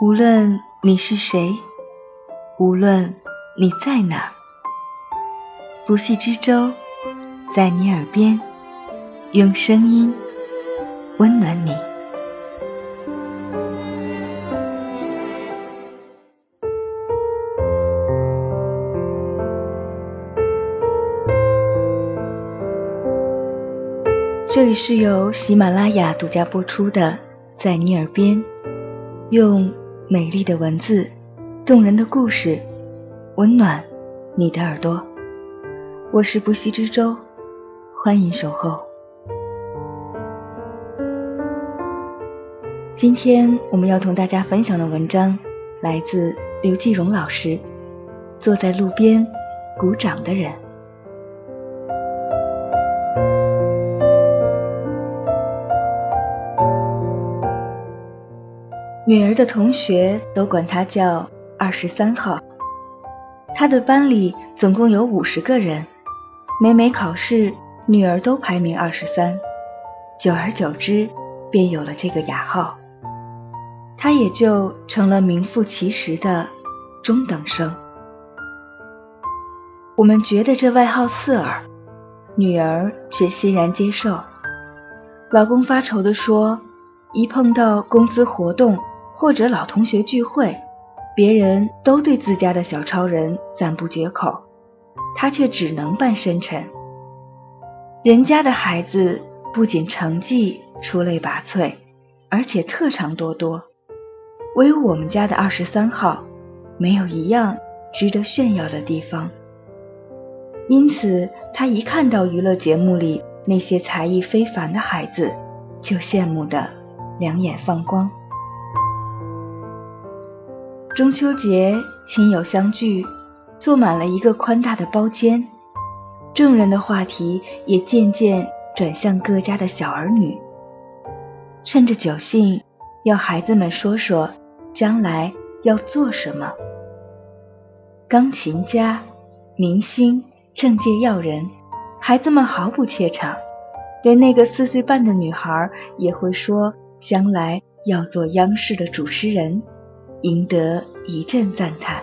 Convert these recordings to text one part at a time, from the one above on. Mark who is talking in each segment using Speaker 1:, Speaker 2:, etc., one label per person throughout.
Speaker 1: 无论你是谁，无论你在哪儿，不系之舟在你耳边，用声音温暖你。这里是由喜马拉雅独家播出的《在你耳边》，用美丽的文字、动人的故事，温暖你的耳朵。我是不息之舟，欢迎守候。今天我们要同大家分享的文章来自刘继荣老师，《坐在路边鼓掌的人》。女儿的同学都管她叫二十三号。她的班里总共有五十个人，每每考试，女儿都排名二十三。久而久之，便有了这个雅号。她也就成了名副其实的中等生。我们觉得这外号刺耳，女儿却欣然接受。老公发愁地说：“一碰到工资活动。”或者老同学聚会，别人都对自家的小超人赞不绝口，他却只能扮深沉。人家的孩子不仅成绩出类拔萃，而且特长多多，唯有我们家的二十三号，没有一样值得炫耀的地方。因此，他一看到娱乐节目里那些才艺非凡的孩子，就羡慕的两眼放光。中秋节，亲友相聚，坐满了一个宽大的包间，众人的话题也渐渐转向各家的小儿女。趁着酒兴，要孩子们说说将来要做什么。钢琴家、明星、政界要人，孩子们毫不怯场，连那个四岁半的女孩也会说将来要做央视的主持人。赢得一阵赞叹。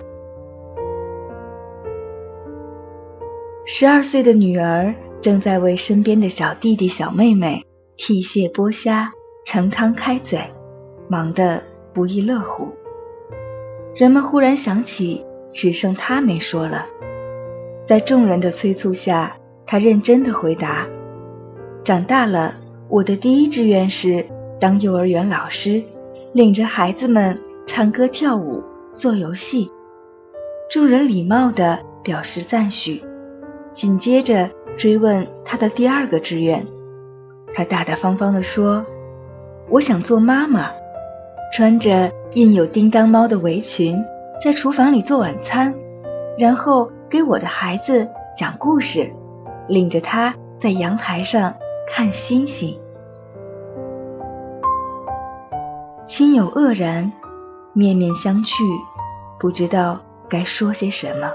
Speaker 1: 十二岁的女儿正在为身边的小弟弟、小妹妹剔蟹、剥虾、盛汤、开嘴，忙得不亦乐乎。人们忽然想起，只剩他没说了。在众人的催促下，他认真的回答：“长大了，我的第一志愿是当幼儿园老师，领着孩子们。”唱歌、跳舞、做游戏，众人礼貌地表示赞许。紧接着追问他的第二个志愿，他大大方方地说：“我想做妈妈，穿着印有叮当猫的围裙，在厨房里做晚餐，然后给我的孩子讲故事，领着他在阳台上看星星。”亲友愕然。面面相觑，不知道该说些什么。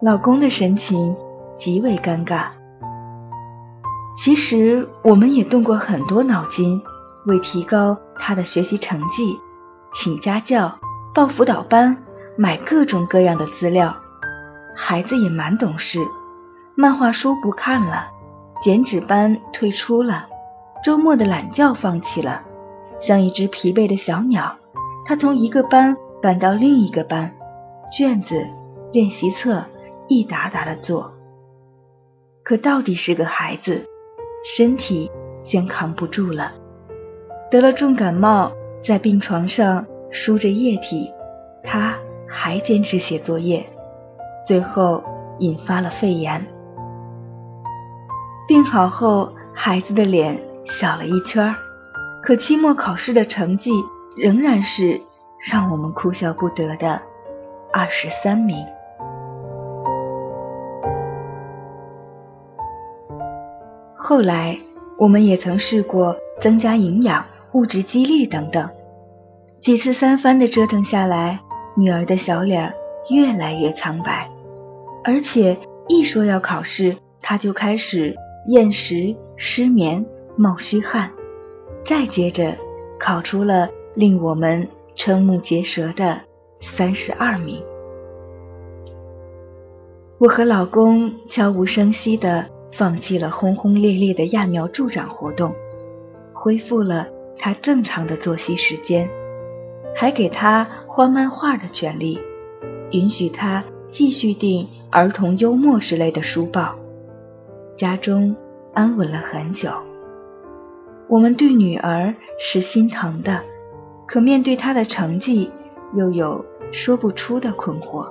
Speaker 1: 老公的神情极为尴尬。其实我们也动过很多脑筋，为提高他的学习成绩，请家教、报辅导班、买各种各样的资料。孩子也蛮懂事，漫画书不看了，剪纸班退出了，周末的懒觉放弃了，像一只疲惫的小鸟。他从一个班搬到另一个班，卷子、练习册一沓沓的做。可到底是个孩子，身体先扛不住了，得了重感冒，在病床上输着液体，他还坚持写作业，最后引发了肺炎。病好后，孩子的脸小了一圈可期末考试的成绩。仍然是让我们哭笑不得的二十三名。后来，我们也曾试过增加营养、物质激励等等，几次三番的折腾下来，女儿的小脸越来越苍白，而且一说要考试，她就开始厌食、失眠、冒虚汗，再接着考出了。令我们瞠目结舌的三十二名。我和老公悄无声息地放弃了轰轰烈烈的揠苗助长活动，恢复了他正常的作息时间，还给他画漫画的权利，允许他继续订儿童幽默之类的书报。家中安稳了很久。我们对女儿是心疼的，可面对他的成绩，又有说不出的困惑。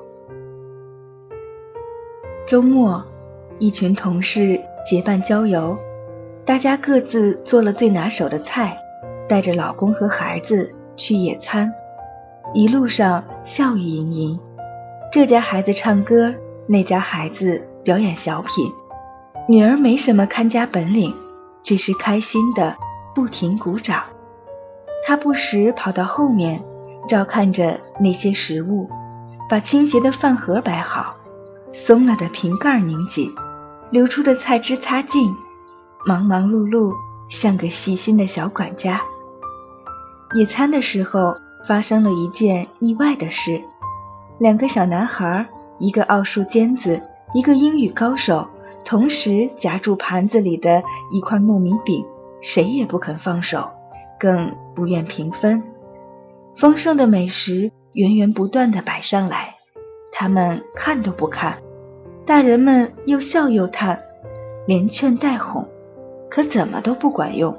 Speaker 1: 周末，一群同事结伴郊游，大家各自做了最拿手的菜，带着老公和孩子去野餐。一路上笑语盈盈，这家孩子唱歌，那家孩子表演小品。女儿没什么看家本领，只是开心的不停鼓掌。他不时跑到后面，照看着那些食物，把倾斜的饭盒摆好。松了的瓶盖拧紧，流出的菜汁擦净，忙忙碌碌，像个细心的小管家。野餐的时候，发生了一件意外的事：两个小男孩，一个奥数尖子，一个英语高手，同时夹住盘子里的一块糯米饼，谁也不肯放手，更不愿平分。丰盛的美食源源不断的摆上来。他们看都不看，大人们又笑又叹，连劝带哄，可怎么都不管用。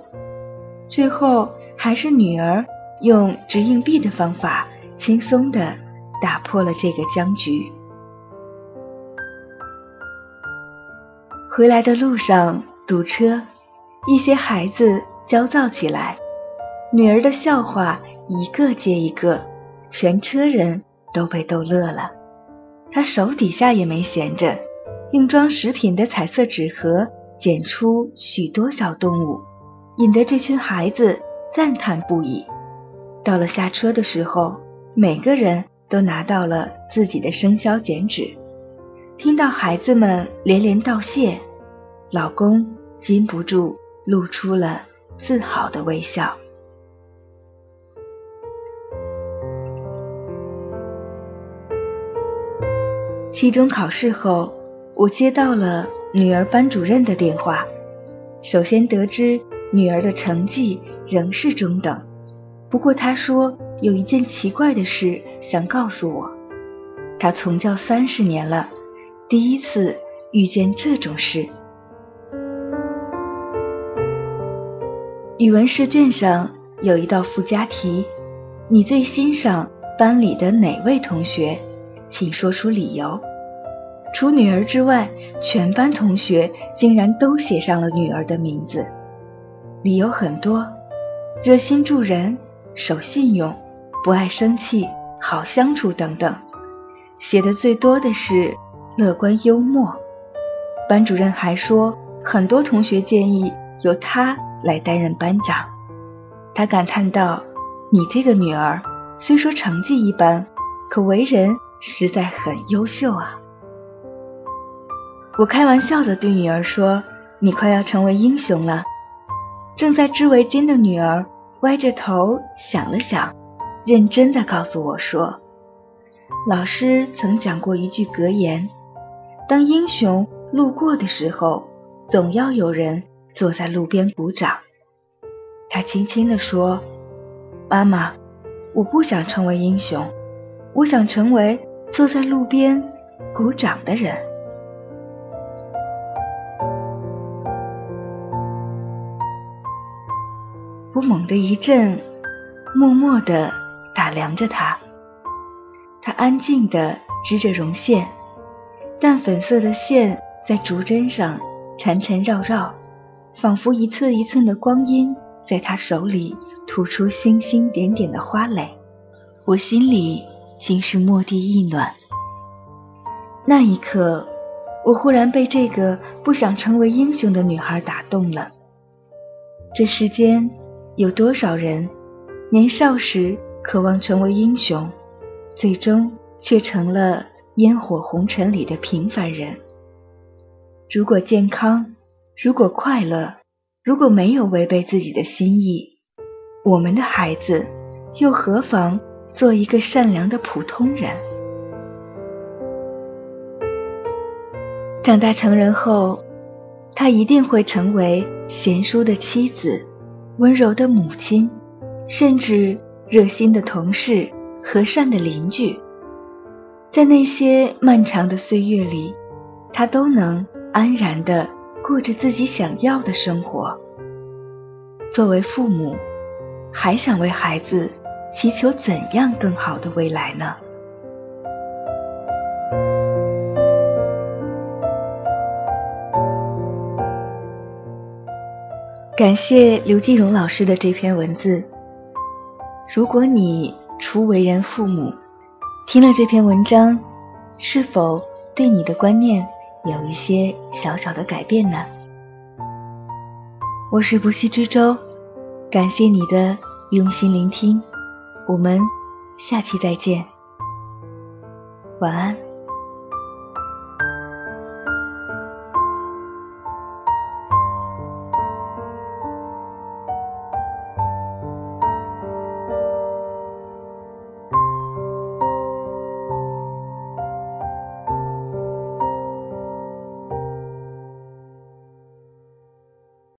Speaker 1: 最后还是女儿用掷硬币的方法，轻松的打破了这个僵局。回来的路上堵车，一些孩子焦躁起来，女儿的笑话一个接一个，全车人都被逗乐了。他手底下也没闲着，用装食品的彩色纸盒剪出许多小动物，引得这群孩子赞叹不已。到了下车的时候，每个人都拿到了自己的生肖剪纸。听到孩子们连连道谢，老公禁不住露出了自豪的微笑。期中考试后，我接到了女儿班主任的电话。首先得知女儿的成绩仍是中等，不过她说有一件奇怪的事想告诉我。她从教三十年了，第一次遇见这种事。语文试卷上有一道附加题：你最欣赏班里的哪位同学？请说出理由。除女儿之外，全班同学竟然都写上了女儿的名字，理由很多：热心助人、守信用、不爱生气、好相处等等。写的最多的是乐观幽默。班主任还说，很多同学建议由他来担任班长。他感叹道：“你这个女儿虽说成绩一般，可为人实在很优秀啊。”我开玩笑的对女儿说：“你快要成为英雄了。”正在织围巾的女儿歪着头想了想，认真的告诉我说：“老师曾讲过一句格言：当英雄路过的时候，总要有人坐在路边鼓掌。”她轻轻地说：“妈妈，我不想成为英雄，我想成为坐在路边鼓掌的人。”我猛地一震，默默地打量着他。他安静地织着绒线，淡粉色的线在竹针上缠缠绕绕，仿佛一寸一寸的光阴在他手里吐出星星点点的花蕾。我心里竟是蓦地一暖。那一刻，我忽然被这个不想成为英雄的女孩打动了。这世间。有多少人年少时渴望成为英雄，最终却成了烟火红尘里的平凡人？如果健康，如果快乐，如果没有违背自己的心意，我们的孩子又何妨做一个善良的普通人。长大成人后，他一定会成为贤淑的妻子、温柔的母亲，甚至热心的同事、和善的邻居。在那些漫长的岁月里，他都能安然的过着自己想要的生活。作为父母，还想为孩子祈求怎样更好的未来呢？感谢刘继荣老师的这篇文字。如果你初为人父母，听了这篇文章，是否对你的观念有一些小小的改变呢？我是不息之舟，感谢你的用心聆听，我们下期再见，晚安。